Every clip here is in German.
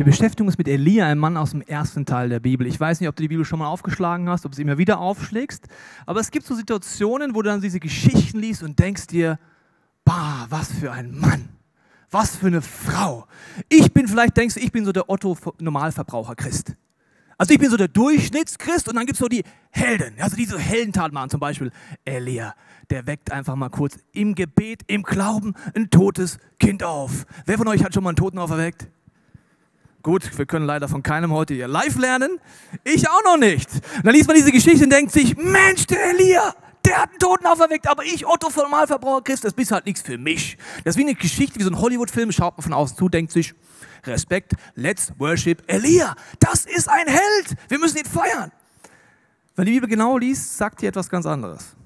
Wir beschäftigen uns mit Elia, einem Mann aus dem ersten Teil der Bibel. Ich weiß nicht, ob du die Bibel schon mal aufgeschlagen hast, ob du sie immer wieder aufschlägst, aber es gibt so Situationen, wo du dann diese Geschichten liest und denkst dir, bah, was für ein Mann, was für eine Frau. Ich bin vielleicht, denkst du, ich bin so der Otto-Normalverbraucher-Christ. Also ich bin so der Durchschnittschrist und dann gibt es so die Helden, also diese Heldentat machen, zum Beispiel Elia, der weckt einfach mal kurz im Gebet, im Glauben ein totes Kind auf. Wer von euch hat schon mal einen Toten auferweckt? Gut, wir können leider von keinem heute hier live lernen. Ich auch noch nicht. Und dann liest man diese Geschichte und denkt sich, Mensch, der Elia, der hat einen Toten auferweckt, aber ich, Otto von Normalverbraucher Christ, das bist halt nichts für mich. Das ist wie eine Geschichte, wie so ein Hollywood-Film, schaut man von außen zu, denkt sich, Respekt, let's worship Elia. Das ist ein Held. Wir müssen ihn feiern. Wenn die Bibel genau liest, sagt die etwas ganz anderes.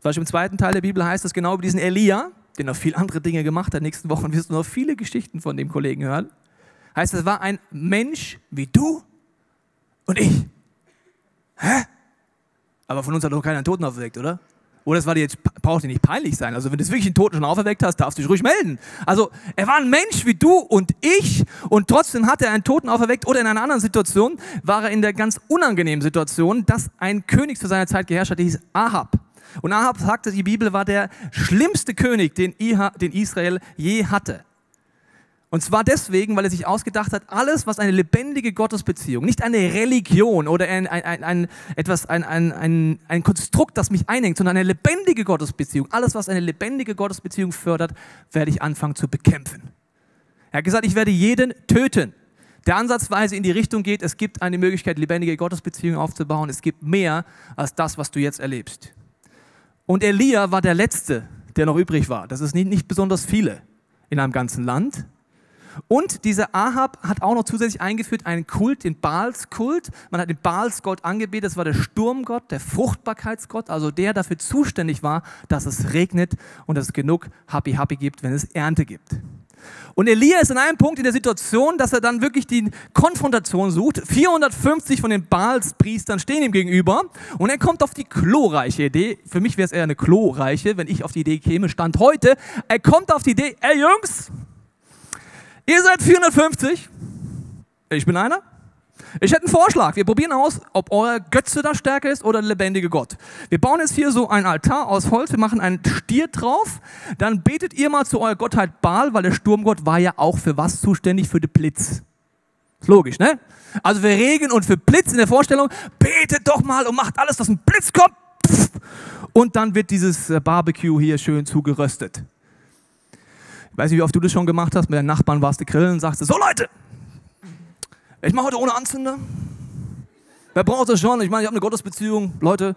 Zum Beispiel im zweiten Teil der Bibel heißt es genau über diesen Elia, der noch viele andere Dinge gemacht hat. Nächsten Wochen wirst du noch viele Geschichten von dem Kollegen hören. Heißt, es war ein Mensch wie du und ich. Hä? Aber von uns hat doch keiner einen Toten auferweckt, oder? Oder es war dir jetzt, braucht dir nicht peinlich sein. Also wenn du wirklich einen Toten schon auferweckt hast, darfst du dich ruhig melden. Also er war ein Mensch wie du und ich und trotzdem hat er einen Toten auferweckt oder in einer anderen Situation war er in der ganz unangenehmen Situation, dass ein König zu seiner Zeit geherrscht hat, der hieß Ahab. Und Ahab sagte, die Bibel war der schlimmste König, den Israel je hatte. Und zwar deswegen, weil er sich ausgedacht hat, alles, was eine lebendige Gottesbeziehung, nicht eine Religion oder ein, ein, ein, etwas, ein, ein, ein, ein Konstrukt, das mich einhängt, sondern eine lebendige Gottesbeziehung, alles, was eine lebendige Gottesbeziehung fördert, werde ich anfangen zu bekämpfen. Er hat gesagt, ich werde jeden töten. Der ansatzweise in die Richtung geht, es gibt eine Möglichkeit, lebendige Gottesbeziehungen aufzubauen. Es gibt mehr als das, was du jetzt erlebst. Und Elia war der Letzte, der noch übrig war. Das ist nicht, nicht besonders viele in einem ganzen Land. Und dieser Ahab hat auch noch zusätzlich eingeführt einen Kult, den Baalskult. Man hat den Baalsgott angebetet, das war der Sturmgott, der Fruchtbarkeitsgott, also der dafür zuständig war, dass es regnet und dass es genug Happy Happy gibt, wenn es Ernte gibt. Und Elia ist in einem Punkt in der Situation, dass er dann wirklich die Konfrontation sucht. 450 von den Baalspriestern stehen ihm gegenüber und er kommt auf die glorreiche Idee. Für mich wäre es eher eine glorreiche, wenn ich auf die Idee käme, Stand heute. Er kommt auf die Idee, ey Jungs, Ihr seid 450. Ich bin einer. Ich hätte einen Vorschlag. Wir probieren aus, ob euer Götze da stärker ist oder der lebendige Gott. Wir bauen jetzt hier so ein Altar aus Holz. Wir machen einen Stier drauf. Dann betet ihr mal zu eurer Gottheit Baal, weil der Sturmgott war ja auch für was zuständig? Für den Blitz. Ist logisch, ne? Also für Regen und für Blitz in der Vorstellung. Betet doch mal und macht alles, dass ein Blitz kommt. Und dann wird dieses Barbecue hier schön zugeröstet. Weiß nicht, wie oft du das schon gemacht hast. Mit deinen Nachbarn warst du grillen und sagst, so Leute, ich mache heute ohne Anzünder. Wer braucht das schon? Ich meine, ich habe eine Gottesbeziehung. Leute,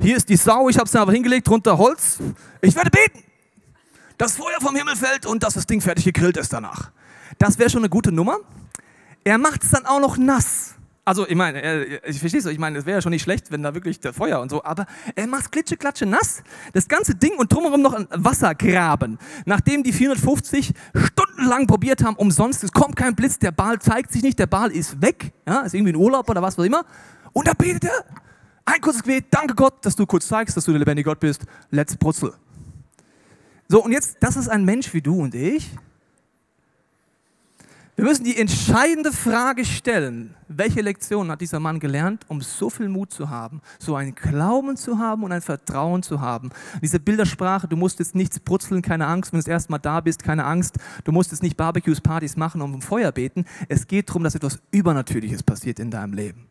hier ist die Sau, ich habe sie aber hingelegt, drunter Holz. Ich werde beten, dass Feuer vom Himmel fällt und dass das Ding fertig gegrillt ist danach. Das wäre schon eine gute Nummer. Er macht es dann auch noch nass. Also, ich meine, äh, ich verstehe es, ich meine, es wäre ja schon nicht schlecht, wenn da wirklich der Feuer und so, aber er macht klitsche, klatsche nass, das ganze Ding und drumherum noch ein Wassergraben. Nachdem die 450 stundenlang probiert haben, umsonst, es kommt kein Blitz, der Ball zeigt sich nicht, der Ball ist weg, ja, ist irgendwie in Urlaub oder was auch immer. Und da betet er, ein kurzes Gebet, danke Gott, dass du kurz zeigst, dass du der lebendige Gott bist, let's brutzel. So, und jetzt, das ist ein Mensch wie du und ich, wir müssen die entscheidende Frage stellen, welche Lektion hat dieser Mann gelernt, um so viel Mut zu haben, so einen Glauben zu haben und ein Vertrauen zu haben. Diese Bildersprache, du musst jetzt nichts brutzeln, keine Angst, wenn du das erste da bist, keine Angst, du musst jetzt nicht Barbecues, Partys machen und um Feuer beten. Es geht darum, dass etwas Übernatürliches passiert in deinem Leben.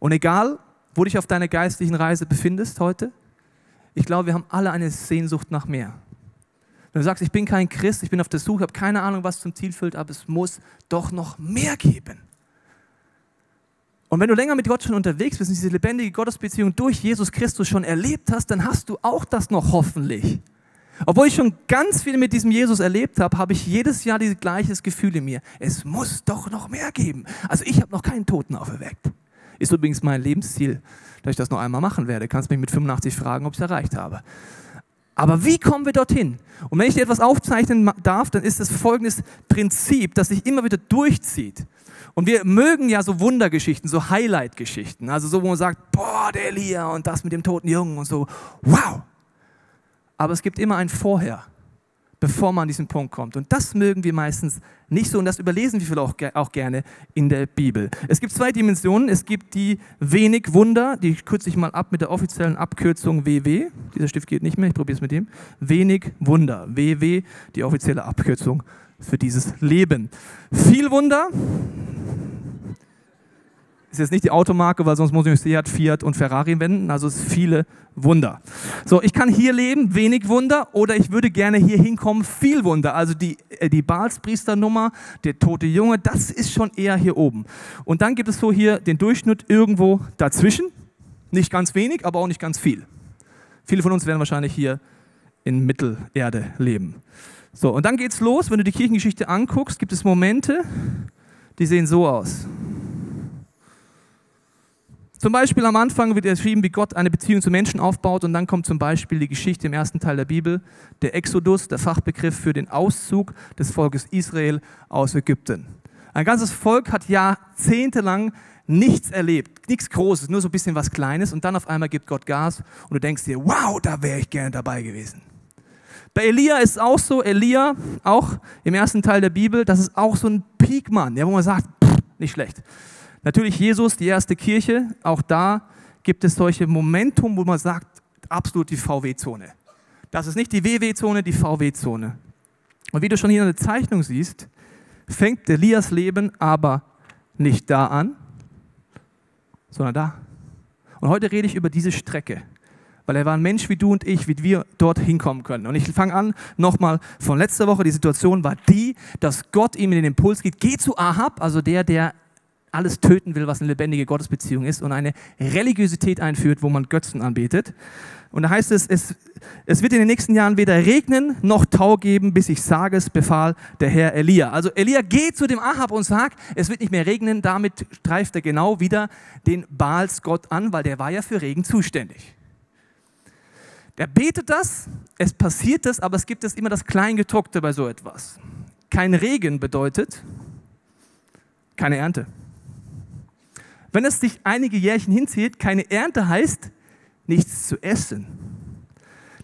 Und egal, wo dich auf deiner geistlichen Reise befindest heute, ich glaube, wir haben alle eine Sehnsucht nach mehr. Wenn du sagst, ich bin kein Christ, ich bin auf der Suche, habe keine Ahnung, was zum Ziel führt, aber es muss doch noch mehr geben. Und wenn du länger mit Gott schon unterwegs bist und diese lebendige Gottesbeziehung durch Jesus Christus schon erlebt hast, dann hast du auch das noch hoffentlich. Obwohl ich schon ganz viel mit diesem Jesus erlebt habe, habe ich jedes Jahr dieses gleiche Gefühl in mir. Es muss doch noch mehr geben. Also ich habe noch keinen Toten auferweckt. Ist übrigens mein Lebensziel, dass ich das noch einmal machen werde. Kannst mich mit 85 fragen, ob ich es erreicht habe. Aber wie kommen wir dorthin? Und wenn ich dir etwas aufzeichnen darf, dann ist es folgendes Prinzip, das sich immer wieder durchzieht. Und wir mögen ja so Wundergeschichten, so Highlight-Geschichten. Also so, wo man sagt, boah, der Elia und das mit dem toten Jungen und so. Wow! Aber es gibt immer ein Vorher, bevor man an diesen Punkt kommt. Und das mögen wir meistens nicht so und das überlesen wir vielleicht auch, gerne in der Bibel. Es gibt zwei Dimensionen. Es gibt die wenig Wunder, die kürze ich mal ab mit der offiziellen Abkürzung WW. Dieser Stift geht nicht mehr, ich probiere es mit dem. Wenig Wunder, WW, die offizielle Abkürzung für dieses Leben. Viel Wunder, ist jetzt nicht die Automarke, weil sonst muss ich Seat, Fiat und Ferrari wenden. Also es viele Wunder. So, ich kann hier leben, wenig Wunder, oder ich würde gerne hier hinkommen, viel Wunder. Also die, äh, die Balspriesternummer, der tote Junge, das ist schon eher hier oben. Und dann gibt es so hier den Durchschnitt irgendwo dazwischen. Nicht ganz wenig, aber auch nicht ganz viel. Viele von uns werden wahrscheinlich hier in Mittelerde leben. So, und dann geht's los. Wenn du die Kirchengeschichte anguckst, gibt es Momente, die sehen so aus. Zum Beispiel am Anfang wird geschrieben, wie Gott eine Beziehung zu Menschen aufbaut und dann kommt zum Beispiel die Geschichte im ersten Teil der Bibel, der Exodus, der Fachbegriff für den Auszug des Volkes Israel aus Ägypten. Ein ganzes Volk hat jahrzehntelang nichts erlebt, nichts Großes, nur so ein bisschen was Kleines und dann auf einmal gibt Gott Gas und du denkst dir, wow, da wäre ich gerne dabei gewesen. Bei Elia ist es auch so, Elia, auch im ersten Teil der Bibel, das ist auch so ein Peakmann, ja, wo man sagt, pff, nicht schlecht. Natürlich Jesus, die erste Kirche, auch da gibt es solche Momentum, wo man sagt, absolut die VW-Zone. Das ist nicht die WW-Zone, die VW-Zone. Und wie du schon hier in der Zeichnung siehst, fängt Elias Leben aber nicht da an, sondern da. Und heute rede ich über diese Strecke, weil er war ein Mensch wie du und ich, wie wir dort hinkommen können. Und ich fange an nochmal von letzter Woche. Die Situation war die, dass Gott ihm den Impuls gibt, geh zu Ahab, also der, der alles töten will, was eine lebendige Gottesbeziehung ist und eine Religiosität einführt, wo man Götzen anbetet. Und da heißt es, es, es wird in den nächsten Jahren weder regnen noch Tau geben, bis ich sage es, befahl der Herr Elia. Also Elia geht zu dem Ahab und sagt, es wird nicht mehr regnen. Damit streift er genau wieder den Baals Gott an, weil der war ja für Regen zuständig. Der betet das, es passiert das, aber es gibt es immer das Kleingedruckte bei so etwas. Kein Regen bedeutet keine Ernte. Wenn es sich einige Jährchen hinzieht, keine Ernte heißt, nichts zu essen.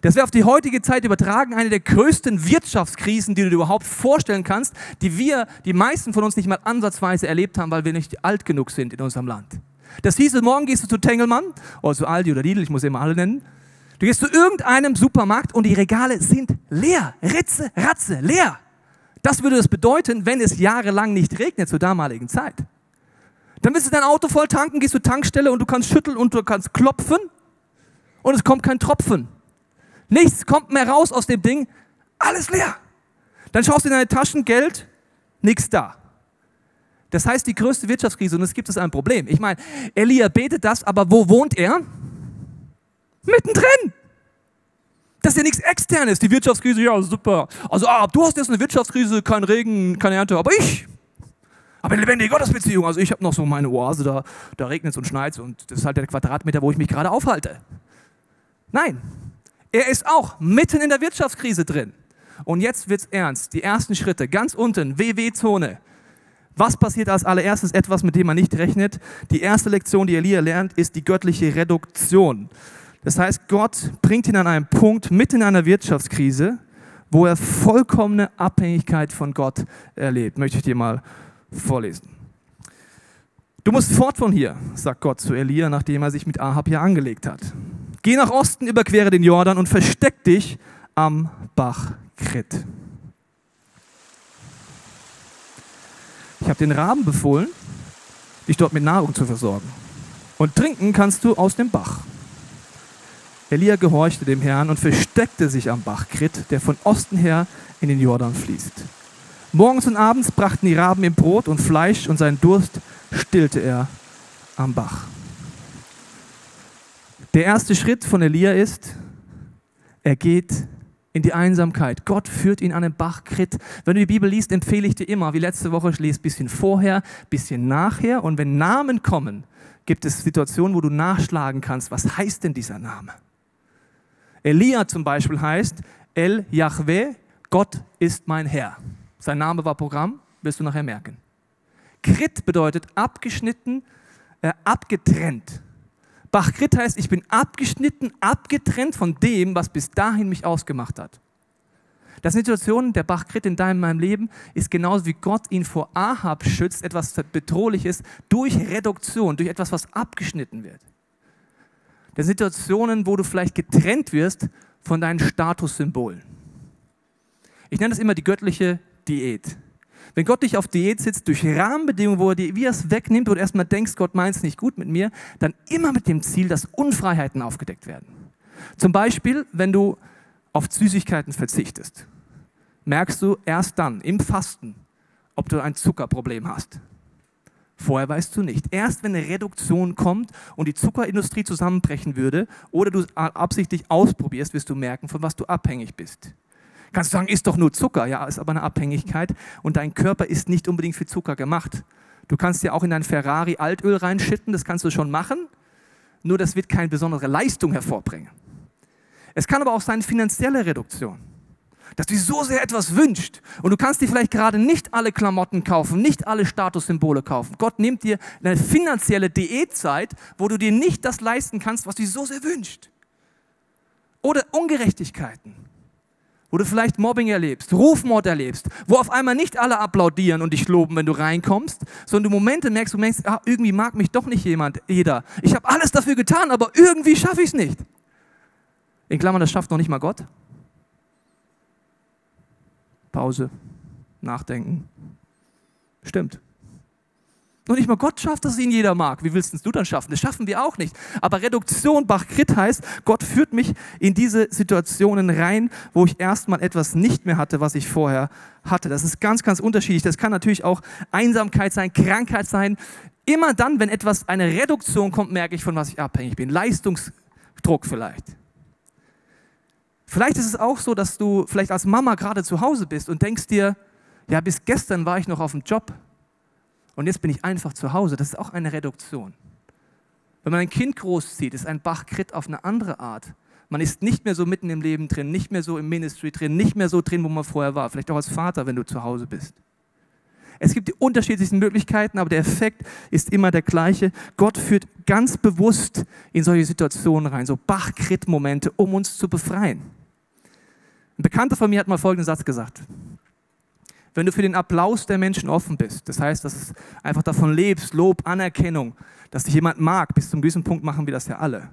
Das wäre auf die heutige Zeit übertragen eine der größten Wirtschaftskrisen, die du dir überhaupt vorstellen kannst, die wir, die meisten von uns nicht mal ansatzweise erlebt haben, weil wir nicht alt genug sind in unserem Land. Das hieß, morgen gehst du zu Tengelmann oder zu Aldi oder Lidl, ich muss immer alle nennen. Du gehst zu irgendeinem Supermarkt und die Regale sind leer. Ritze, Ratze, leer. Das würde es bedeuten, wenn es jahrelang nicht regnet zur damaligen Zeit. Dann willst du dein Auto voll tanken, gehst zur Tankstelle und du kannst schütteln und du kannst klopfen und es kommt kein Tropfen. Nichts kommt mehr raus aus dem Ding, alles leer. Dann schaust du in deine Taschen, Geld, nichts da. Das heißt, die größte Wirtschaftskrise und es gibt es ein Problem. Ich meine, Elia betet das, aber wo wohnt er? Mittendrin. Das ist ja nichts Externes. Die Wirtschaftskrise, ja, super. Also, ah, du hast jetzt eine Wirtschaftskrise, kein Regen, keine Ernte, aber ich, aber eine lebendige Gottesbeziehung. Also ich habe noch so meine Oase, da, da regnet es und schneit und das ist halt der Quadratmeter, wo ich mich gerade aufhalte. Nein, er ist auch mitten in der Wirtschaftskrise drin. Und jetzt wird es ernst. Die ersten Schritte, ganz unten, WW-Zone. Was passiert als allererstes? Etwas, mit dem man nicht rechnet. Die erste Lektion, die Elia lernt, ist die göttliche Reduktion. Das heißt, Gott bringt ihn an einen Punkt mitten in einer Wirtschaftskrise, wo er vollkommene Abhängigkeit von Gott erlebt. Möchte ich dir mal vorlesen. Du musst fort von hier, sagt Gott zu Elia, nachdem er sich mit Ahab hier angelegt hat. Geh nach Osten, überquere den Jordan und versteck dich am Bach Krit. Ich habe den Raben befohlen, dich dort mit Nahrung zu versorgen. Und trinken kannst du aus dem Bach. Elia gehorchte dem Herrn und versteckte sich am Bach Krit, der von Osten her in den Jordan fließt. Morgens und abends brachten die Raben ihm Brot und Fleisch und seinen Durst stillte er am Bach. Der erste Schritt von Elia ist, er geht in die Einsamkeit. Gott führt ihn an den Bach Krit. Wenn du die Bibel liest, empfehle ich dir immer, wie letzte Woche, lese ein bisschen vorher, ein bisschen nachher. Und wenn Namen kommen, gibt es Situationen, wo du nachschlagen kannst, was heißt denn dieser Name? Elia zum Beispiel heißt El Yahweh, Gott ist mein Herr. Sein Name war Programm, wirst du nachher merken. Krit bedeutet abgeschnitten, äh, abgetrennt. Bachkrit heißt, ich bin abgeschnitten, abgetrennt von dem, was bis dahin mich ausgemacht hat. Das Situation, der Bachkrit in deinem meinem Leben, ist genauso wie Gott ihn vor Ahab schützt, etwas Bedrohliches, durch Reduktion, durch etwas, was abgeschnitten wird. Der Situationen, wo du vielleicht getrennt wirst von deinen Statussymbolen. Ich nenne das immer die göttliche Diät. Wenn Gott dich auf Diät sitzt, durch Rahmenbedingungen, wo er dir wie er es wegnimmt und erstmal denkst, Gott meint es nicht gut mit mir, dann immer mit dem Ziel, dass Unfreiheiten aufgedeckt werden. Zum Beispiel, wenn du auf Süßigkeiten verzichtest, merkst du erst dann im Fasten, ob du ein Zuckerproblem hast. Vorher weißt du nicht. Erst wenn eine Reduktion kommt und die Zuckerindustrie zusammenbrechen würde oder du es absichtlich ausprobierst, wirst du merken, von was du abhängig bist. Kannst du sagen, ist doch nur Zucker. Ja, ist aber eine Abhängigkeit und dein Körper ist nicht unbedingt für Zucker gemacht. Du kannst ja auch in dein Ferrari Altöl reinschütten, das kannst du schon machen, nur das wird keine besondere Leistung hervorbringen. Es kann aber auch sein finanzielle Reduktion dass du dir so sehr etwas wünscht und du kannst dir vielleicht gerade nicht alle Klamotten kaufen, nicht alle Statussymbole kaufen. Gott nimmt dir eine finanzielle Diätzeit, wo du dir nicht das leisten kannst, was du dir so sehr wünscht. Oder Ungerechtigkeiten, wo du vielleicht Mobbing erlebst, Rufmord erlebst, wo auf einmal nicht alle applaudieren und dich loben, wenn du reinkommst, sondern du Momente merkst, du merkst, ah, irgendwie mag mich doch nicht jemand, jeder. Ich habe alles dafür getan, aber irgendwie schaffe ich es nicht. In Klammern, das schafft noch nicht mal Gott. Pause, nachdenken. Stimmt. Noch nicht mal Gott schafft, dass ihn jeder mag. Wie willst du dann schaffen? Das schaffen wir auch nicht. Aber Reduktion, Bachkrit heißt, Gott führt mich in diese Situationen rein, wo ich erstmal etwas nicht mehr hatte, was ich vorher hatte. Das ist ganz, ganz unterschiedlich. Das kann natürlich auch Einsamkeit sein, Krankheit sein. Immer dann, wenn etwas, eine Reduktion kommt, merke ich, von was ich abhängig bin. Leistungsdruck vielleicht. Vielleicht ist es auch so, dass du vielleicht als Mama gerade zu Hause bist und denkst dir, ja, bis gestern war ich noch auf dem Job und jetzt bin ich einfach zu Hause. Das ist auch eine Reduktion. Wenn man ein Kind großzieht, ist ein Bachkrit auf eine andere Art. Man ist nicht mehr so mitten im Leben drin, nicht mehr so im Ministry drin, nicht mehr so drin, wo man vorher war. Vielleicht auch als Vater, wenn du zu Hause bist. Es gibt die unterschiedlichsten Möglichkeiten, aber der Effekt ist immer der gleiche. Gott führt ganz bewusst in solche Situationen rein, so Bachkrit-Momente, um uns zu befreien. Ein Bekannter von mir hat mal folgenden Satz gesagt. Wenn du für den Applaus der Menschen offen bist, das heißt, dass du einfach davon lebst, Lob, Anerkennung, dass dich jemand mag, bis zum gewissen Punkt machen wir das ja alle,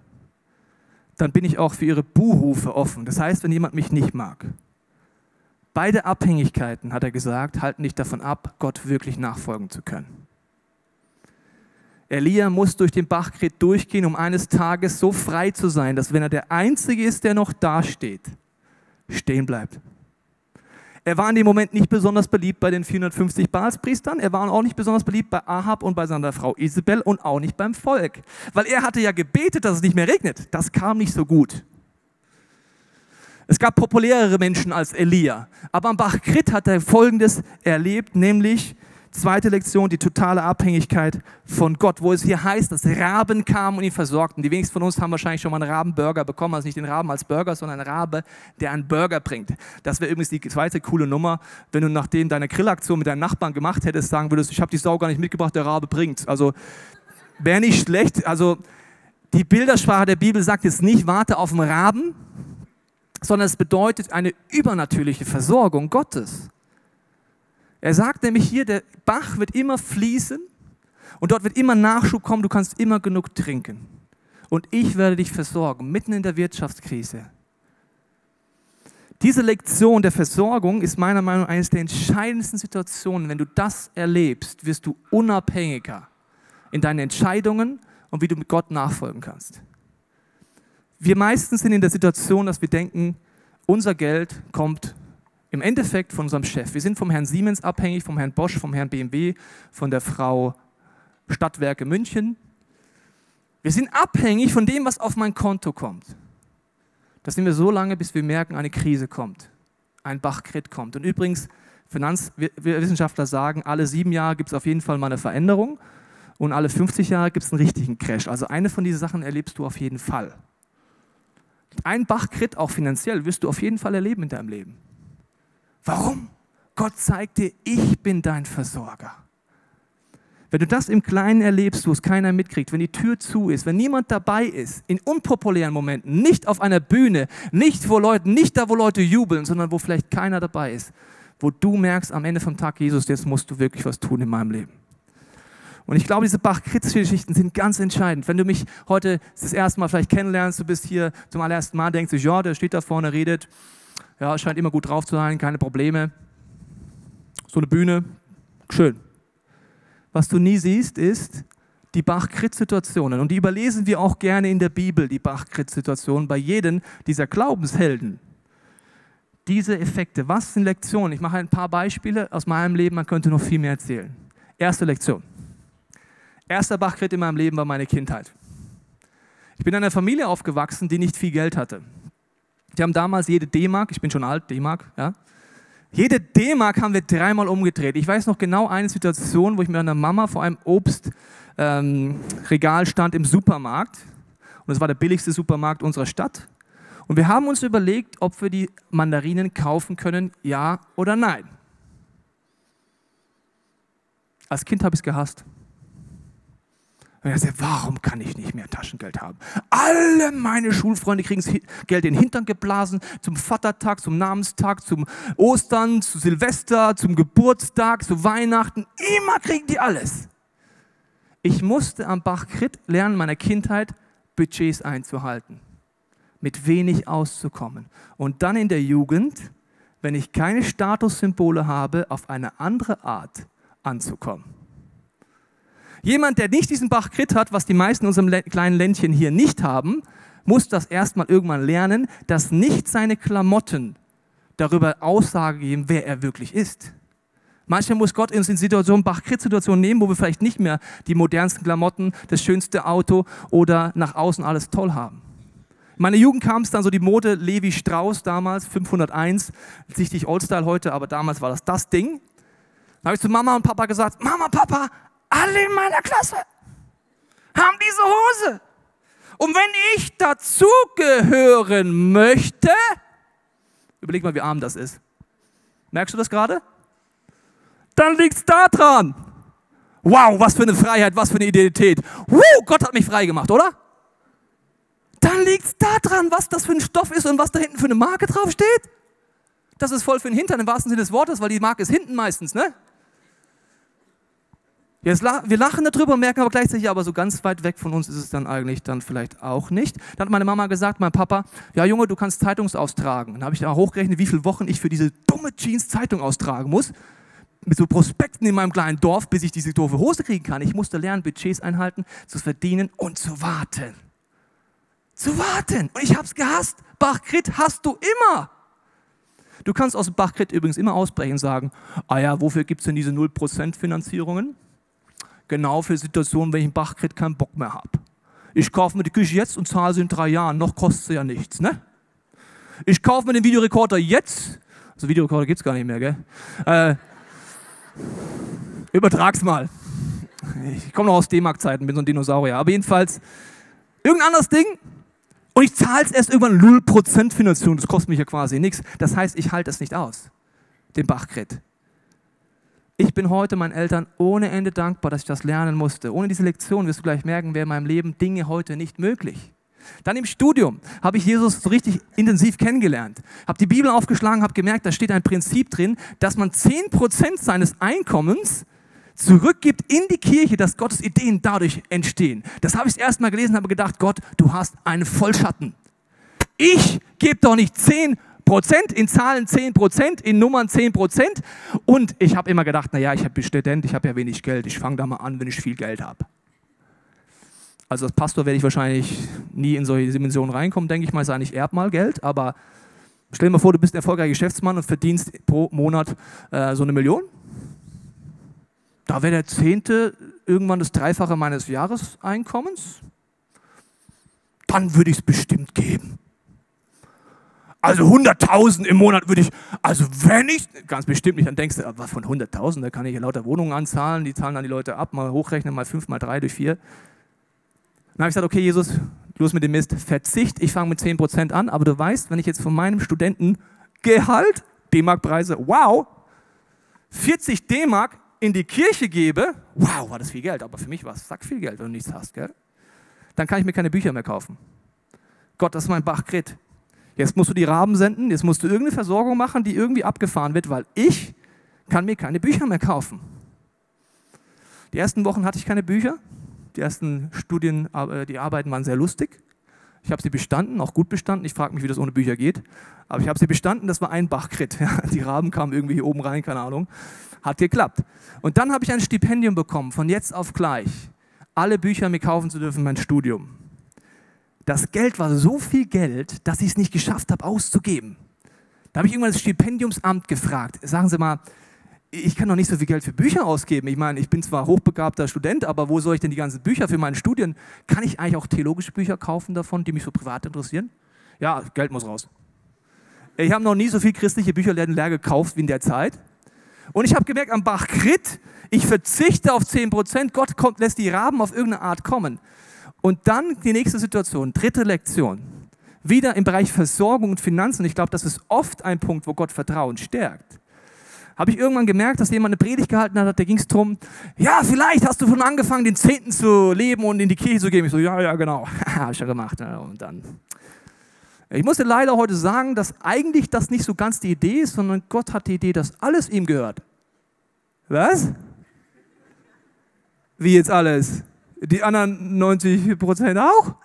dann bin ich auch für ihre Buhrufe offen. Das heißt, wenn jemand mich nicht mag. Beide Abhängigkeiten, hat er gesagt, halten dich davon ab, Gott wirklich nachfolgen zu können. Elia muss durch den Bachkrit durchgehen, um eines Tages so frei zu sein, dass wenn er der Einzige ist, der noch dasteht, stehen bleibt. Er war in dem Moment nicht besonders beliebt bei den 450 Baalspriestern. Er war auch nicht besonders beliebt bei Ahab und bei seiner Frau Isabel und auch nicht beim Volk. Weil er hatte ja gebetet, dass es nicht mehr regnet. Das kam nicht so gut. Es gab populärere Menschen als Elia. Aber am Bach Krit hat er Folgendes erlebt, nämlich zweite Lektion, die totale Abhängigkeit von Gott, wo es hier heißt, dass Raben kamen und ihn versorgten. Die wenigsten von uns haben wahrscheinlich schon mal einen Rabenburger bekommen, also nicht den Raben als Burger, sondern einen Rabe, der einen Burger bringt. Das wäre übrigens die zweite coole Nummer, wenn du nachdem deine Grillaktion mit deinen Nachbarn gemacht hättest, sagen würdest, ich habe die Sau gar nicht mitgebracht, der Rabe bringt. Also wäre nicht schlecht. Also die Bildersprache der Bibel sagt jetzt nicht, warte auf den Raben, sondern es bedeutet eine übernatürliche Versorgung Gottes. Er sagt nämlich hier, der Bach wird immer fließen und dort wird immer Nachschub kommen, du kannst immer genug trinken. Und ich werde dich versorgen, mitten in der Wirtschaftskrise. Diese Lektion der Versorgung ist meiner Meinung nach eines der entscheidendsten Situationen. Wenn du das erlebst, wirst du unabhängiger in deinen Entscheidungen und wie du mit Gott nachfolgen kannst. Wir meistens sind in der Situation, dass wir denken, unser Geld kommt im Endeffekt von unserem Chef. Wir sind vom Herrn Siemens abhängig, vom Herrn Bosch, vom Herrn BMW, von der Frau Stadtwerke München. Wir sind abhängig von dem, was auf mein Konto kommt. Das sind wir so lange, bis wir merken, eine Krise kommt, ein Bachkrit kommt. Und übrigens, Finanzwissenschaftler sagen, alle sieben Jahre gibt es auf jeden Fall mal eine Veränderung und alle 50 Jahre gibt es einen richtigen Crash. Also eine von diesen Sachen erlebst du auf jeden Fall. Ein Bachkrit, auch finanziell, wirst du auf jeden Fall erleben in deinem Leben. Warum? Gott zeigt dir, ich bin dein Versorger. Wenn du das im Kleinen erlebst, wo es keiner mitkriegt, wenn die Tür zu ist, wenn niemand dabei ist, in unpopulären Momenten, nicht auf einer Bühne, nicht vor Leuten, nicht da, wo Leute jubeln, sondern wo vielleicht keiner dabei ist, wo du merkst am Ende vom Tag, Jesus, jetzt musst du wirklich was tun in meinem Leben. Und ich glaube, diese Bach-Kritz-Geschichten sind ganz entscheidend. Wenn du mich heute das erste Mal vielleicht kennenlernst, du bist hier zum allerersten Mal, denkst du, ja, der steht da vorne, redet, ja, scheint immer gut drauf zu sein, keine Probleme. So eine Bühne, schön. Was du nie siehst, ist die Bach-Kritz-Situationen. Und die überlesen wir auch gerne in der Bibel, die Bach-Kritz-Situationen, bei jedem dieser Glaubenshelden. Diese Effekte, was sind Lektionen? Ich mache ein paar Beispiele aus meinem Leben, man könnte noch viel mehr erzählen. Erste Lektion. Erster Bachkrit in meinem Leben war meine Kindheit. Ich bin in einer Familie aufgewachsen, die nicht viel Geld hatte. Die haben damals jede D-Mark, ich bin schon alt, D-Mark, ja, jede D-Mark haben wir dreimal umgedreht. Ich weiß noch genau eine Situation, wo ich mit einer Mama vor einem Obstregal ähm, stand im Supermarkt. Und es war der billigste Supermarkt unserer Stadt. Und wir haben uns überlegt, ob wir die Mandarinen kaufen können, ja oder nein. Als Kind habe ich es gehasst. Und er sagt, warum kann ich nicht mehr Taschengeld haben? Alle meine Schulfreunde kriegen Geld in den Hintern geblasen, zum Vatertag, zum Namenstag, zum Ostern, zu Silvester, zum Geburtstag, zu Weihnachten. Immer kriegen die alles. Ich musste am Bach Krit lernen, meiner Kindheit Budgets einzuhalten, mit wenig auszukommen. Und dann in der Jugend, wenn ich keine Statussymbole habe, auf eine andere Art anzukommen. Jemand, der nicht diesen Bach Krit hat, was die meisten in unserem kleinen Ländchen hier nicht haben, muss das erstmal irgendwann lernen, dass nicht seine Klamotten darüber Aussage geben, wer er wirklich ist. Manchmal muss Gott uns in Situationen, Bach-Krit-Situationen nehmen, wo wir vielleicht nicht mehr die modernsten Klamotten, das schönste Auto oder nach außen alles toll haben. In meiner Jugend kam es dann so die Mode Levi Strauss damals, 501, sichtlich Oldstyle heute, aber damals war das das Ding. Da habe ich zu Mama und Papa gesagt, Mama, Papa, alle in meiner Klasse haben diese Hose. Und wenn ich dazugehören möchte, überleg mal, wie arm das ist. Merkst du das gerade? Dann liegt es da dran. Wow, was für eine Freiheit, was für eine Identität. Woo, Gott hat mich frei gemacht, oder? Dann liegt es da dran, was das für ein Stoff ist und was da hinten für eine Marke draufsteht. Das ist voll für den Hintern im wahrsten Sinne des Wortes, weil die Marke ist hinten meistens, ne? Jetzt, wir lachen darüber, merken aber gleichzeitig, aber so ganz weit weg von uns ist es dann eigentlich dann vielleicht auch nicht. Dann hat meine Mama gesagt, mein Papa, ja Junge, du kannst Zeitungs austragen. Dann habe ich da hochgerechnet, wie viele Wochen ich für diese dumme Jeans Zeitung austragen muss. Mit so Prospekten in meinem kleinen Dorf, bis ich diese doofe Hose kriegen kann. Ich musste lernen, Budgets einhalten, zu verdienen und zu warten. Zu warten. Und ich habe es gehasst. Bachkrit hast du immer. Du kannst aus Bachkrit übrigens immer ausbrechen und sagen, ah ja, wofür gibt es denn diese 0% Finanzierungen? Genau für Situationen, wenn ich einen Bachkredit keinen Bock mehr habe. Ich kaufe mir die Küche jetzt und zahle sie in drei Jahren, noch kostet sie ja nichts. Ne? Ich kaufe mir den Videorekorder jetzt, also Videorekorder gibt es gar nicht mehr, gell? Äh, übertrag's mal. Ich komme noch aus D-Mark-Zeiten, bin so ein Dinosaurier. Aber jedenfalls, irgendein anderes Ding und ich zahle es erst irgendwann 0% Finanzierung. Das kostet mich ja quasi nichts. Das heißt, ich halte es nicht aus, den Bachkredit. Ich bin heute meinen Eltern ohne Ende dankbar, dass ich das lernen musste. Ohne diese Lektion wirst du gleich merken, wäre in meinem Leben Dinge heute nicht möglich. Dann im Studium habe ich Jesus so richtig intensiv kennengelernt. Habe die Bibel aufgeschlagen, habe gemerkt, da steht ein Prinzip drin, dass man 10% seines Einkommens zurückgibt in die Kirche, dass Gottes Ideen dadurch entstehen. Das habe ich erst mal gelesen, habe gedacht, Gott, du hast einen Vollschatten. Ich gebe doch nicht 10 Prozent, in Zahlen 10 Prozent, in Nummern 10 Prozent. Und ich habe immer gedacht, naja, ich bin Student, ich habe ja wenig Geld, ich fange da mal an, wenn ich viel Geld habe. Also als Pastor werde ich wahrscheinlich nie in solche Dimensionen reinkommen, denke ich mal, sei nicht erb mal Geld, aber stell dir mal vor, du bist ein erfolgreicher Geschäftsmann und verdienst pro Monat äh, so eine Million. Da wäre der Zehnte irgendwann das Dreifache meines Jahreseinkommens. Dann würde ich es bestimmt geben. Also 100.000 im Monat würde ich, also wenn ich, ganz bestimmt nicht, dann denkst du, was von 100.000, da kann ich ja lauter Wohnungen anzahlen, die zahlen dann die Leute ab, mal hochrechnen, mal 5, mal 3 durch 4. Dann habe ich gesagt, okay Jesus, los mit dem Mist, Verzicht, ich fange mit 10% an, aber du weißt, wenn ich jetzt von meinem Studentengehalt, D-Mark-Preise, wow, 40 D-Mark in die Kirche gebe, wow, war das viel Geld, aber für mich war es sack viel Geld, wenn du nichts hast, gell? Dann kann ich mir keine Bücher mehr kaufen. Gott, das ist mein Bachkrit. Jetzt musst du die Raben senden, jetzt musst du irgendeine Versorgung machen, die irgendwie abgefahren wird, weil ich kann mir keine Bücher mehr kaufen. Die ersten Wochen hatte ich keine Bücher. Die ersten Studien, äh, die Arbeiten waren sehr lustig. Ich habe sie bestanden, auch gut bestanden. Ich frage mich, wie das ohne Bücher geht. Aber ich habe sie bestanden, das war ein Bachkrit. Die Raben kamen irgendwie hier oben rein, keine Ahnung. Hat geklappt. Und dann habe ich ein Stipendium bekommen, von jetzt auf gleich, alle Bücher mir kaufen zu dürfen, mein Studium. Das Geld war so viel Geld, dass ich es nicht geschafft habe, auszugeben. Da habe ich irgendwann das Stipendiumsamt gefragt. Sagen Sie mal, ich kann doch nicht so viel Geld für Bücher ausgeben. Ich meine, ich bin zwar hochbegabter Student, aber wo soll ich denn die ganzen Bücher für meine Studien? Kann ich eigentlich auch theologische Bücher kaufen davon, die mich so privat interessieren? Ja, Geld muss raus. Ich habe noch nie so viel christliche Bücherläden leer gekauft wie in der Zeit. Und ich habe gemerkt am Bach Krit, ich verzichte auf 10%, Gott kommt, lässt die Raben auf irgendeine Art kommen. Und dann die nächste Situation, dritte Lektion. Wieder im Bereich Versorgung und Finanzen. Ich glaube, das ist oft ein Punkt, wo Gott Vertrauen stärkt habe ich irgendwann gemerkt, dass jemand eine Predigt gehalten hat, da ging es darum, ja, vielleicht hast du schon angefangen, den Zehnten zu leben und in die Kirche zu gehen. Ich so, ja, ja, genau, habe ich ja gemacht. Und dann. Ich musste leider heute sagen, dass eigentlich das nicht so ganz die Idee ist, sondern Gott hat die Idee, dass alles ihm gehört. Was? Wie jetzt alles? Die anderen 90 Prozent auch?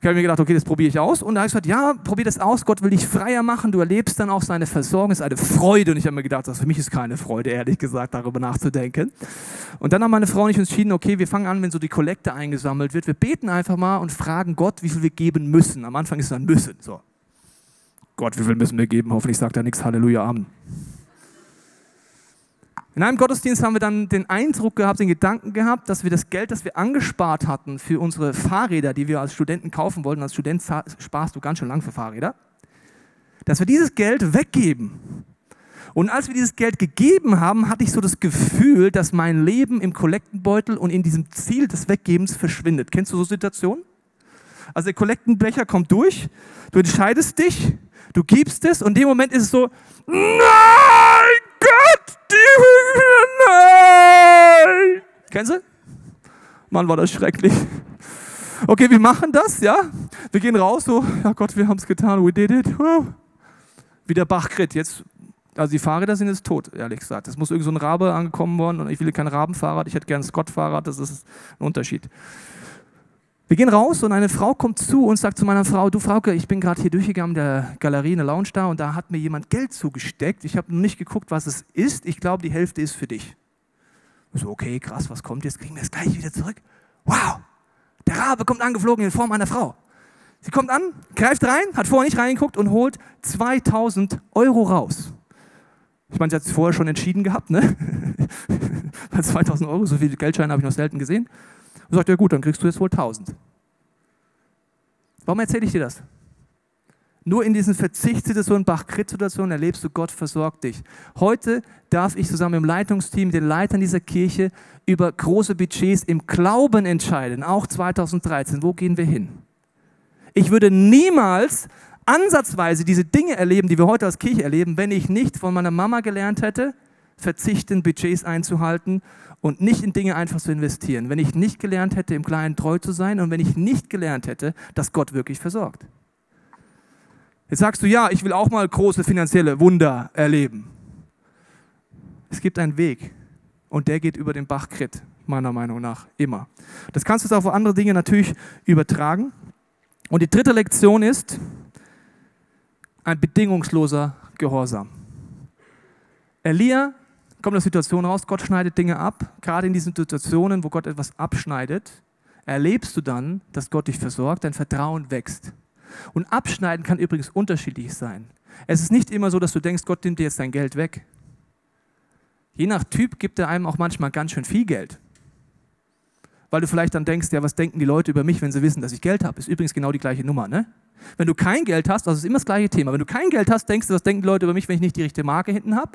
Ich habe mir gedacht, okay, das probiere ich aus. Und da habe ich gesagt, ja, probier das aus. Gott will dich freier machen. Du erlebst dann auch seine Versorgung. Es ist eine Freude. Und ich habe mir gedacht, das für mich ist keine Freude, ehrlich gesagt, darüber nachzudenken. Und dann haben meine Frau und ich entschieden, okay, wir fangen an, wenn so die Kollekte eingesammelt wird. Wir beten einfach mal und fragen Gott, wie viel wir geben müssen. Am Anfang ist es dann müssen. So. Gott, wie viel müssen wir geben? Hoffentlich sagt er nichts. Halleluja, Amen. In einem Gottesdienst haben wir dann den Eindruck gehabt, den Gedanken gehabt, dass wir das Geld, das wir angespart hatten für unsere Fahrräder, die wir als Studenten kaufen wollten, als Student sparst du ganz schön lang für Fahrräder, dass wir dieses Geld weggeben. Und als wir dieses Geld gegeben haben, hatte ich so das Gefühl, dass mein Leben im Kollektenbeutel und in diesem Ziel des Weggebens verschwindet. Kennst du so Situationen? Also der Kollektenbecher kommt durch, du entscheidest dich, du gibst es und in dem Moment ist es so, nein, Gott, die Nein! Kennen Sie? Mann, war das schrecklich. Okay, wir machen das, ja? Wir gehen raus, so, ja Gott, wir haben es getan, we did it. Wie der Bachkrit. Jetzt, also die Fahrräder sind jetzt tot, ehrlich gesagt. Es muss irgend so ein Rabe angekommen worden und ich will kein Rabenfahrrad, ich hätte gern ein Scott-Fahrrad, das ist ein Unterschied. Wir gehen raus und eine Frau kommt zu und sagt zu meiner Frau, du Frauke, ich bin gerade hier durchgegangen, der Galerie, eine Lounge da und da hat mir jemand Geld zugesteckt. Ich habe noch nicht geguckt, was es ist. Ich glaube, die Hälfte ist für dich. Ich so, okay, krass, was kommt jetzt? Kriegen wir es gleich wieder zurück? Wow, der Rabe kommt angeflogen in Form einer Frau. Sie kommt an, greift rein, hat vorher nicht reingeguckt und holt 2000 Euro raus. Ich meine, sie hat es vorher schon entschieden gehabt, ne? 2000 Euro, so viele Geldscheine habe ich noch selten gesehen. Und sagt, ja gut, dann kriegst du jetzt wohl 1000. Warum erzähle ich dir das? Nur in diesen Verzichtssituationen, Bach-Krit-Situationen erlebst du, Gott versorgt dich. Heute darf ich zusammen im Leitungsteam, den Leitern dieser Kirche, über große Budgets im Glauben entscheiden, auch 2013. Wo gehen wir hin? Ich würde niemals ansatzweise diese Dinge erleben, die wir heute als Kirche erleben, wenn ich nicht von meiner Mama gelernt hätte, verzichten, Budgets einzuhalten und nicht in Dinge einfach zu investieren. Wenn ich nicht gelernt hätte, im Kleinen treu zu sein und wenn ich nicht gelernt hätte, dass Gott wirklich versorgt. Jetzt sagst du, ja, ich will auch mal große finanzielle Wunder erleben. Es gibt einen Weg und der geht über den Bach Krit, meiner Meinung nach, immer. Das kannst du jetzt auch auf andere Dinge natürlich übertragen. Und die dritte Lektion ist ein bedingungsloser Gehorsam. Elia kommt der Situation raus, Gott schneidet Dinge ab. Gerade in diesen Situationen, wo Gott etwas abschneidet, erlebst du dann, dass Gott dich versorgt, dein Vertrauen wächst. Und abschneiden kann übrigens unterschiedlich sein. Es ist nicht immer so, dass du denkst, Gott nimmt dir jetzt dein Geld weg. Je nach Typ gibt er einem auch manchmal ganz schön viel Geld. Weil du vielleicht dann denkst, ja, was denken die Leute über mich, wenn sie wissen, dass ich Geld habe? Ist übrigens genau die gleiche Nummer, ne? Wenn du kein Geld hast, das ist immer das gleiche Thema. Wenn du kein Geld hast, denkst du, was denken die Leute über mich, wenn ich nicht die richtige Marke hinten habe?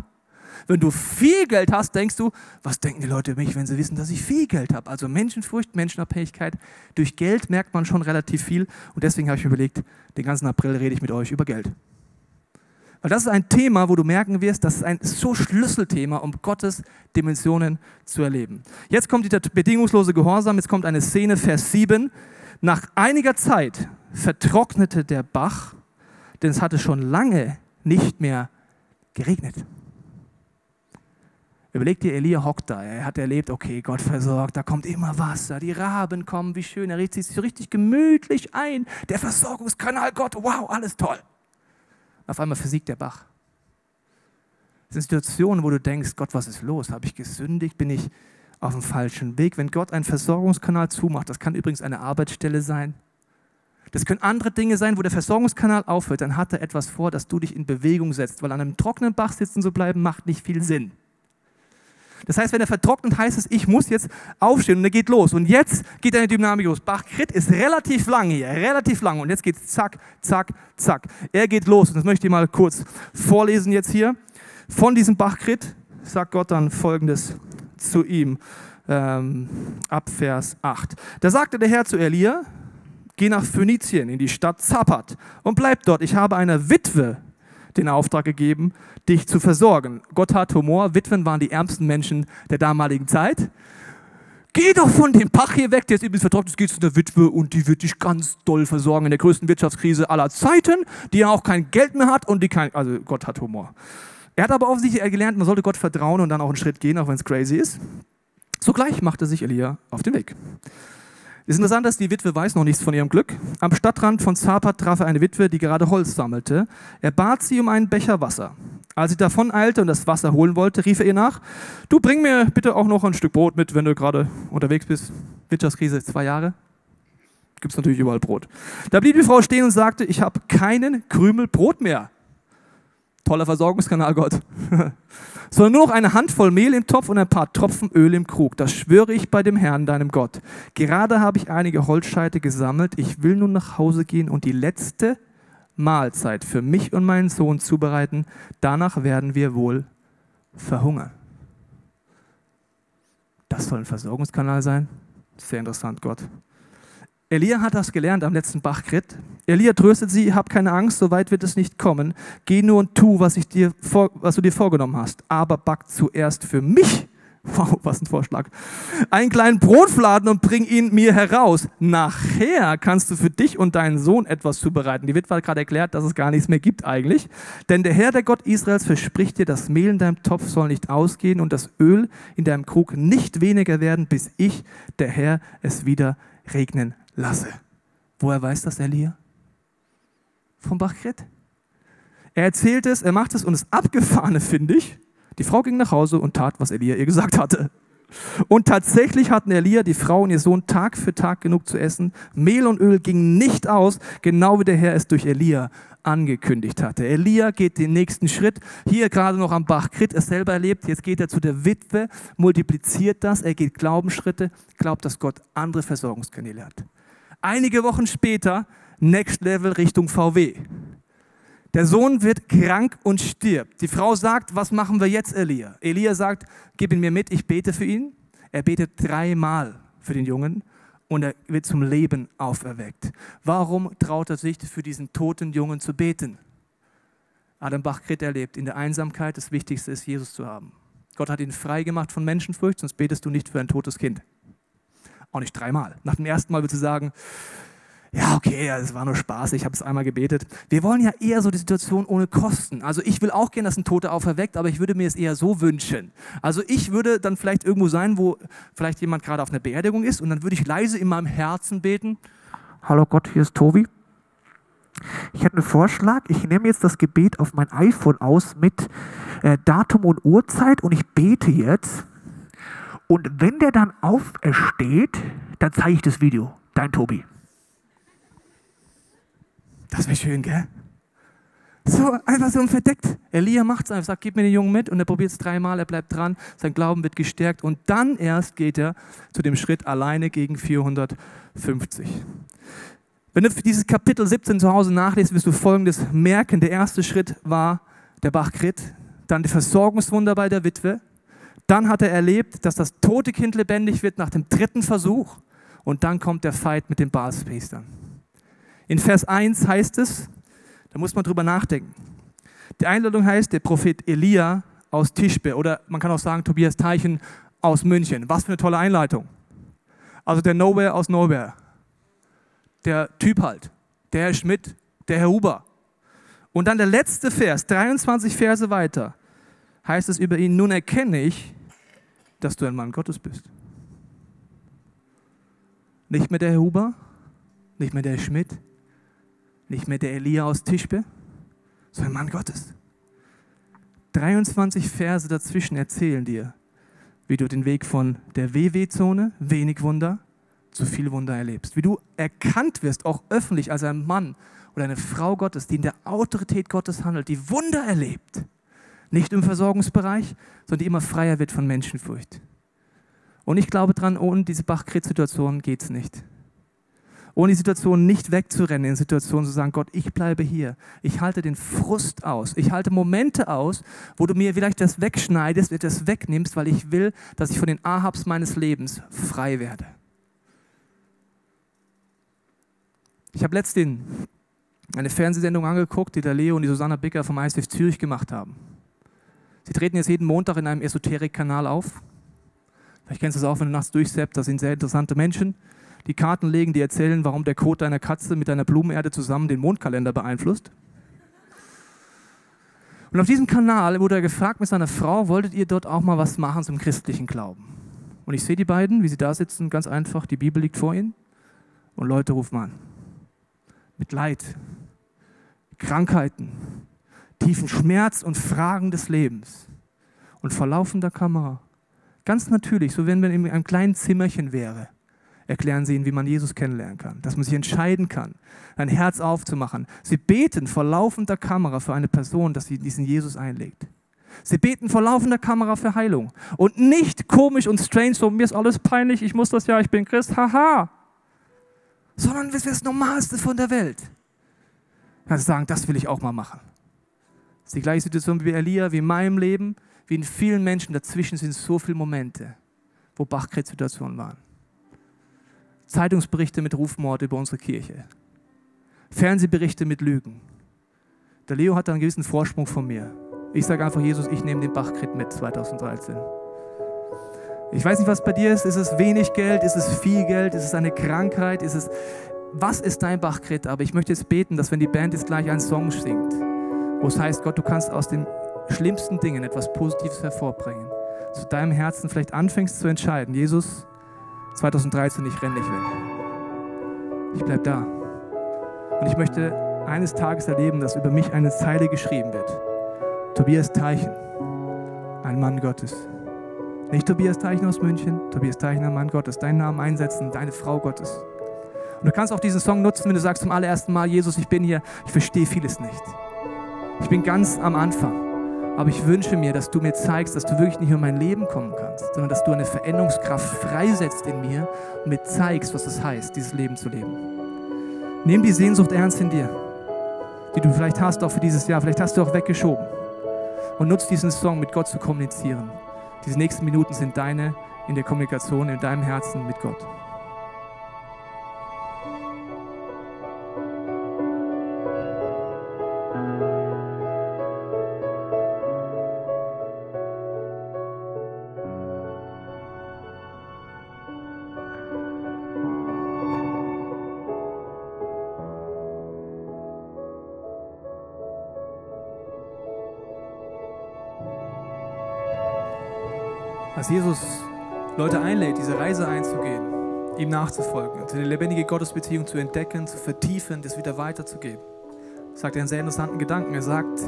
Wenn du viel Geld hast, denkst du, was denken die Leute über mich, wenn sie wissen, dass ich viel Geld habe? Also Menschenfurcht, Menschenabhängigkeit. Durch Geld merkt man schon relativ viel. Und deswegen habe ich mir überlegt, den ganzen April rede ich mit euch über Geld. Weil das ist ein Thema, wo du merken wirst, das ist ein so Schlüsselthema, um Gottes Dimensionen zu erleben. Jetzt kommt dieser bedingungslose Gehorsam, jetzt kommt eine Szene, Vers 7. Nach einiger Zeit vertrocknete der Bach, denn es hatte schon lange nicht mehr geregnet. Überleg dir, Elia hockt da. Er hat erlebt, okay, Gott versorgt, da kommt immer Wasser, die Raben kommen, wie schön. Er riecht sich so richtig gemütlich ein. Der Versorgungskanal, Gott, wow, alles toll. Auf einmal versiegt der Bach. Das sind Situationen, wo du denkst, Gott, was ist los? Habe ich gesündigt? Bin ich auf dem falschen Weg? Wenn Gott einen Versorgungskanal zumacht, das kann übrigens eine Arbeitsstelle sein, das können andere Dinge sein, wo der Versorgungskanal aufhört, dann hat er etwas vor, dass du dich in Bewegung setzt, weil an einem trockenen Bach sitzen zu bleiben, macht nicht viel Sinn. Das heißt, wenn er vertrocknet, heißt es, ich muss jetzt aufstehen und er geht los. Und jetzt geht eine Dynamik los. Bach-Krit ist relativ lang hier, relativ lang. Und jetzt geht es zack, zack, zack. Er geht los. Und das möchte ich mal kurz vorlesen jetzt hier. Von diesem Bach-Krit sagt Gott dann folgendes zu ihm. Ähm, ab Vers 8. Da sagte der Herr zu Elia, geh nach Phönizien in die Stadt Zapat und bleib dort. Ich habe einer Witwe den Auftrag gegeben, dich zu versorgen. Gott hat Humor, Witwen waren die ärmsten Menschen der damaligen Zeit. Geh doch von dem Pach hier weg, der ist übrigens vertrocknet, geh zu der Witwe und die wird dich ganz doll versorgen in der größten Wirtschaftskrise aller Zeiten, die ja auch kein Geld mehr hat und die kein, also Gott hat Humor. Er hat aber offensichtlich gelernt, man sollte Gott vertrauen und dann auch einen Schritt gehen, auch wenn es crazy ist. Sogleich machte sich Elia auf den Weg. Es ist interessant, dass die Witwe weiß noch nichts von ihrem Glück. Am Stadtrand von Zapat traf er eine Witwe, die gerade Holz sammelte. Er bat sie um einen Becher Wasser. Als sie davon eilte und das Wasser holen wollte, rief er ihr nach, du bring mir bitte auch noch ein Stück Brot mit, wenn du gerade unterwegs bist. Wirtschaftskrise, zwei Jahre. Gibt es natürlich überall Brot. Da blieb die Frau stehen und sagte, ich habe keinen Krümel Brot mehr. Toller Versorgungskanal, Gott. sondern nur noch eine Handvoll Mehl im Topf und ein paar Tropfen Öl im Krug. Das schwöre ich bei dem Herrn, deinem Gott. Gerade habe ich einige Holzscheite gesammelt. Ich will nun nach Hause gehen und die letzte Mahlzeit für mich und meinen Sohn zubereiten. Danach werden wir wohl verhungern. Das soll ein Versorgungskanal sein? Sehr interessant, Gott. Elia hat das gelernt am letzten Bachkrit. Elia tröstet sie, hab keine Angst, so weit wird es nicht kommen. Geh nur und tu, was, ich dir vor, was du dir vorgenommen hast. Aber back zuerst für mich, wow, was ein Vorschlag, einen kleinen Brotfladen und bring ihn mir heraus. Nachher kannst du für dich und deinen Sohn etwas zubereiten. Die Witwe hat gerade erklärt, dass es gar nichts mehr gibt eigentlich. Denn der Herr, der Gott Israels, verspricht dir, das Mehl in deinem Topf soll nicht ausgehen und das Öl in deinem Krug nicht weniger werden, bis ich, der Herr, es wieder regnen lasse. Woher weiß das Elia? Vom Bachkret. Er erzählt es, er macht es und das Abgefahrene finde ich, die Frau ging nach Hause und tat, was Elia ihr gesagt hatte. Und tatsächlich hatten Elia, die Frau und ihr Sohn Tag für Tag genug zu essen. Mehl und Öl gingen nicht aus, genau wie der Herr es durch Elia angekündigt hatte. Elia geht den nächsten Schritt, hier gerade noch am Bach Krit, er selber erlebt, jetzt geht er zu der Witwe, multipliziert das, er geht Glaubensschritte, glaubt, dass Gott andere Versorgungskanäle hat. Einige Wochen später, Next Level Richtung VW. Der Sohn wird krank und stirbt. Die Frau sagt, was machen wir jetzt, Elia? Elia sagt, gib ihn mir mit, ich bete für ihn. Er betet dreimal für den Jungen und er wird zum Leben auferweckt. Warum traut er sich für diesen toten Jungen zu beten? Adam Bach-Krit erlebt, in der Einsamkeit das Wichtigste ist, Jesus zu haben. Gott hat ihn frei gemacht von Menschenfurcht, sonst betest du nicht für ein totes Kind. Auch nicht dreimal. Nach dem ersten Mal würdest du sagen, ja, okay, es war nur Spaß, ich habe es einmal gebetet. Wir wollen ja eher so die Situation ohne Kosten. Also ich will auch gerne, dass ein Toter auferweckt, aber ich würde mir es eher so wünschen. Also ich würde dann vielleicht irgendwo sein, wo vielleicht jemand gerade auf einer Beerdigung ist und dann würde ich leise in meinem Herzen beten. Hallo Gott, hier ist Tobi. Ich hätte einen Vorschlag. Ich nehme jetzt das Gebet auf mein iPhone aus mit äh, Datum und Uhrzeit und ich bete jetzt und wenn der dann aufersteht, dann zeige ich das Video. Dein Tobi. Das wäre schön, gell? So, einfach so verdeckt. Elia macht es einfach, sagt, gib mir den Jungen mit und er probiert es dreimal, er bleibt dran, sein Glauben wird gestärkt und dann erst geht er zu dem Schritt alleine gegen 450. Wenn du dieses Kapitel 17 zu Hause nachliest, wirst du folgendes merken. Der erste Schritt war der Bachkrit, dann die Versorgungswunder bei der Witwe, dann hat er erlebt, dass das tote Kind lebendig wird nach dem dritten Versuch. Und dann kommt der Fight mit den Baalspriestern. In Vers 1 heißt es, da muss man drüber nachdenken. Die Einladung heißt der Prophet Elia aus Tischbe oder man kann auch sagen Tobias Teichen aus München. Was für eine tolle Einleitung. Also der Nowhere aus Nowhere. Der Typ halt. Der Herr Schmidt, der Herr Huber. Und dann der letzte Vers, 23 Verse weiter, heißt es über ihn, nun erkenne ich, dass du ein Mann Gottes bist. Nicht mehr der Huber, nicht mehr der Schmidt, nicht mehr der Elia aus Tischbe, sondern Mann Gottes. 23 Verse dazwischen erzählen dir, wie du den Weg von der WW-Zone, wenig Wunder, zu viel Wunder erlebst. Wie du erkannt wirst, auch öffentlich als ein Mann oder eine Frau Gottes, die in der Autorität Gottes handelt, die Wunder erlebt. Nicht im Versorgungsbereich, sondern die immer freier wird von Menschenfurcht. Und ich glaube dran, ohne diese Bachkrieg-Situation geht es nicht ohne die Situation nicht wegzurennen, in Situationen zu sagen, Gott, ich bleibe hier. Ich halte den Frust aus. Ich halte Momente aus, wo du mir vielleicht das wegschneidest, etwas wegnimmst, weil ich will, dass ich von den Ahabs meines Lebens frei werde. Ich habe letztens eine Fernsehsendung angeguckt, die der Leo und die Susanna Bicker vom ISF Zürich gemacht haben. Sie treten jetzt jeden Montag in einem Esoterik-Kanal auf. Vielleicht kennst du es auch, wenn du nachts durchseppt, das sind sehr interessante Menschen die Karten legen, die erzählen, warum der Kot deiner Katze mit deiner Blumenerde zusammen den Mondkalender beeinflusst. Und auf diesem Kanal wurde er gefragt mit seiner Frau, wolltet ihr dort auch mal was machen zum christlichen Glauben? Und ich sehe die beiden, wie sie da sitzen, ganz einfach, die Bibel liegt vor ihnen und Leute rufen an. Mit Leid, Krankheiten, tiefen Schmerz und Fragen des Lebens und vor laufender Kamera. Ganz natürlich, so wenn man in einem kleinen Zimmerchen wäre erklären sie ihnen, wie man Jesus kennenlernen kann, dass man sich entscheiden kann, ein Herz aufzumachen. Sie beten vor laufender Kamera für eine Person, dass sie diesen Jesus einlegt. Sie beten vor laufender Kamera für Heilung. Und nicht komisch und strange, so mir ist alles peinlich, ich muss das ja, ich bin Christ, haha. Sondern das ist das Normalste von der Welt. Kannst sagen, das will ich auch mal machen. Ist die gleiche Situation wie Elia, wie in meinem Leben, wie in vielen Menschen. Dazwischen sind so viele Momente, wo Bachkrebs-Situationen waren. Zeitungsberichte mit Rufmord über unsere Kirche, Fernsehberichte mit Lügen. Der Leo hat einen gewissen Vorsprung von mir. Ich sage einfach, Jesus, ich nehme den Bachkrit mit 2013. Ich weiß nicht, was bei dir ist. Ist es wenig Geld? Ist es viel Geld? Ist es eine Krankheit? Ist es, was ist dein Bachkrit? Aber ich möchte jetzt beten, dass wenn die Band jetzt gleich einen Song singt, wo es heißt, Gott, du kannst aus den schlimmsten Dingen etwas Positives hervorbringen, zu deinem Herzen vielleicht anfängst zu entscheiden, Jesus, 2013, ich renne nicht weg. Ich bleibe da. Und ich möchte eines Tages erleben, dass über mich eine Zeile geschrieben wird. Tobias Teichen, ein Mann Gottes. Nicht Tobias Teichen aus München, Tobias Teichen, ein Mann Gottes. Deinen Namen einsetzen, deine Frau Gottes. Und du kannst auch diesen Song nutzen, wenn du sagst zum allerersten Mal, Jesus, ich bin hier, ich verstehe vieles nicht. Ich bin ganz am Anfang. Aber ich wünsche mir, dass du mir zeigst, dass du wirklich nicht nur in mein Leben kommen kannst, sondern dass du eine Veränderungskraft freisetzt in mir und mir zeigst, was es heißt, dieses Leben zu leben. Nimm die Sehnsucht ernst in dir, die du vielleicht hast auch für dieses Jahr. Vielleicht hast du auch weggeschoben. Und nutz diesen Song, mit Gott zu kommunizieren. Diese nächsten Minuten sind deine in der Kommunikation, in deinem Herzen mit Gott. Als Jesus Leute einlädt, diese Reise einzugehen, ihm nachzufolgen und eine lebendige Gottesbeziehung zu entdecken, zu vertiefen, das wieder weiterzugeben, sagt er einen sehr interessanten Gedanken. Er sagt,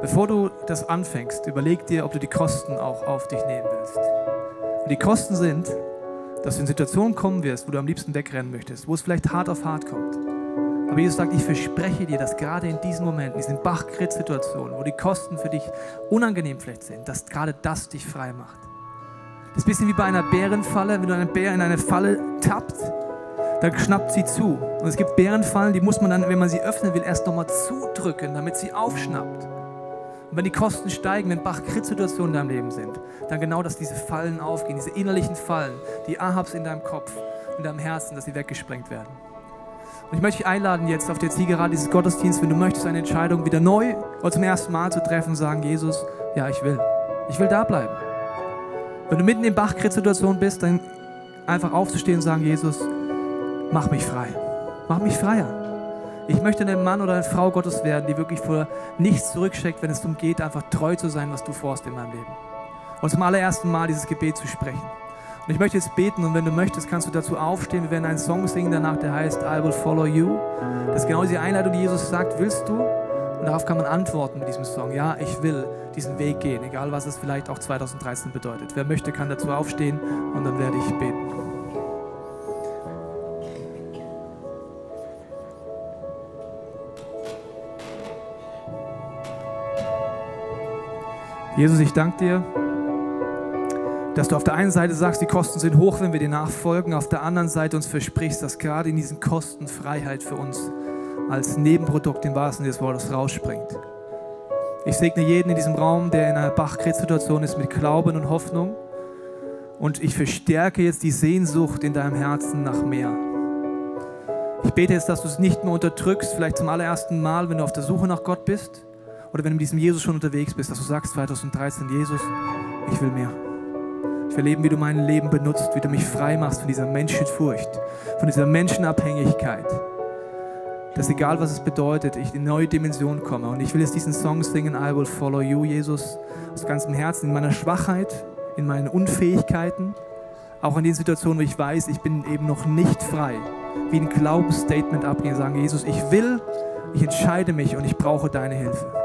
bevor du das anfängst, überleg dir, ob du die Kosten auch auf dich nehmen willst. Und die Kosten sind, dass du in Situationen kommen wirst, wo du am liebsten wegrennen möchtest, wo es vielleicht hart auf hart kommt. Aber Jesus sagt, ich verspreche dir, dass gerade in diesen Momenten, in diesen Bachkritz-Situationen, wo die Kosten für dich unangenehm vielleicht sind, dass gerade das dich frei macht. Das ist ein bisschen wie bei einer Bärenfalle. Wenn du einen Bär in eine Falle tappt, dann schnappt sie zu. Und es gibt Bärenfallen, die muss man dann, wenn man sie öffnen will, erst nochmal zudrücken, damit sie aufschnappt. Und wenn die Kosten steigen, wenn Bach-Krit-Situationen in deinem Leben sind, dann genau, dass diese Fallen aufgehen, diese innerlichen Fallen, die Ahabs in deinem Kopf, in deinem Herzen, dass sie weggesprengt werden. Und ich möchte dich einladen, jetzt auf der Zielgerade dieses Gottesdienst, wenn du möchtest, eine Entscheidung wieder neu oder zum ersten Mal zu treffen sagen, Jesus, ja, ich will. Ich will da bleiben. Wenn du mitten in Bachkriegssituation bist, dann einfach aufzustehen und sagen, Jesus, mach mich frei. Mach mich freier. Ich möchte ein Mann oder eine Frau Gottes werden, die wirklich vor nichts zurückschreckt, wenn es darum geht, einfach treu zu sein, was du vorhast in meinem Leben. Und zum allerersten Mal dieses Gebet zu sprechen. Und ich möchte jetzt beten und wenn du möchtest, kannst du dazu aufstehen. Wir werden einen Song singen danach, der heißt I will follow you. Das ist genau die Einladung, die Jesus sagt, willst du? Und darauf kann man antworten mit diesem Song. Ja, ich will diesen Weg gehen, egal was es vielleicht auch 2013 bedeutet. Wer möchte, kann dazu aufstehen und dann werde ich beten. Jesus, ich danke dir dass du auf der einen Seite sagst, die Kosten sind hoch, wenn wir dir nachfolgen, auf der anderen Seite uns versprichst, dass gerade in diesen Kosten Freiheit für uns als Nebenprodukt im wahrsten des Wortes rausspringt. Ich segne jeden in diesem Raum, der in einer Bachkrebssituation ist, mit Glauben und Hoffnung. Und ich verstärke jetzt die Sehnsucht in deinem Herzen nach mehr. Ich bete jetzt, dass du es nicht mehr unterdrückst, vielleicht zum allerersten Mal, wenn du auf der Suche nach Gott bist oder wenn du mit diesem Jesus schon unterwegs bist, dass du sagst 2013, Jesus, ich will mehr. Ich will erleben, wie du mein Leben benutzt, wie du mich frei machst von dieser Menschenfurcht, von dieser Menschenabhängigkeit. Dass egal was es bedeutet, ich in neue Dimension komme. Und ich will jetzt diesen Song singen, I will follow you, Jesus, aus ganzem Herzen, in meiner Schwachheit, in meinen Unfähigkeiten, auch in den Situationen, wo ich weiß, ich bin eben noch nicht frei, wie ein Glaubensstatement abgehen, sagen, Jesus, ich will, ich entscheide mich und ich brauche deine Hilfe.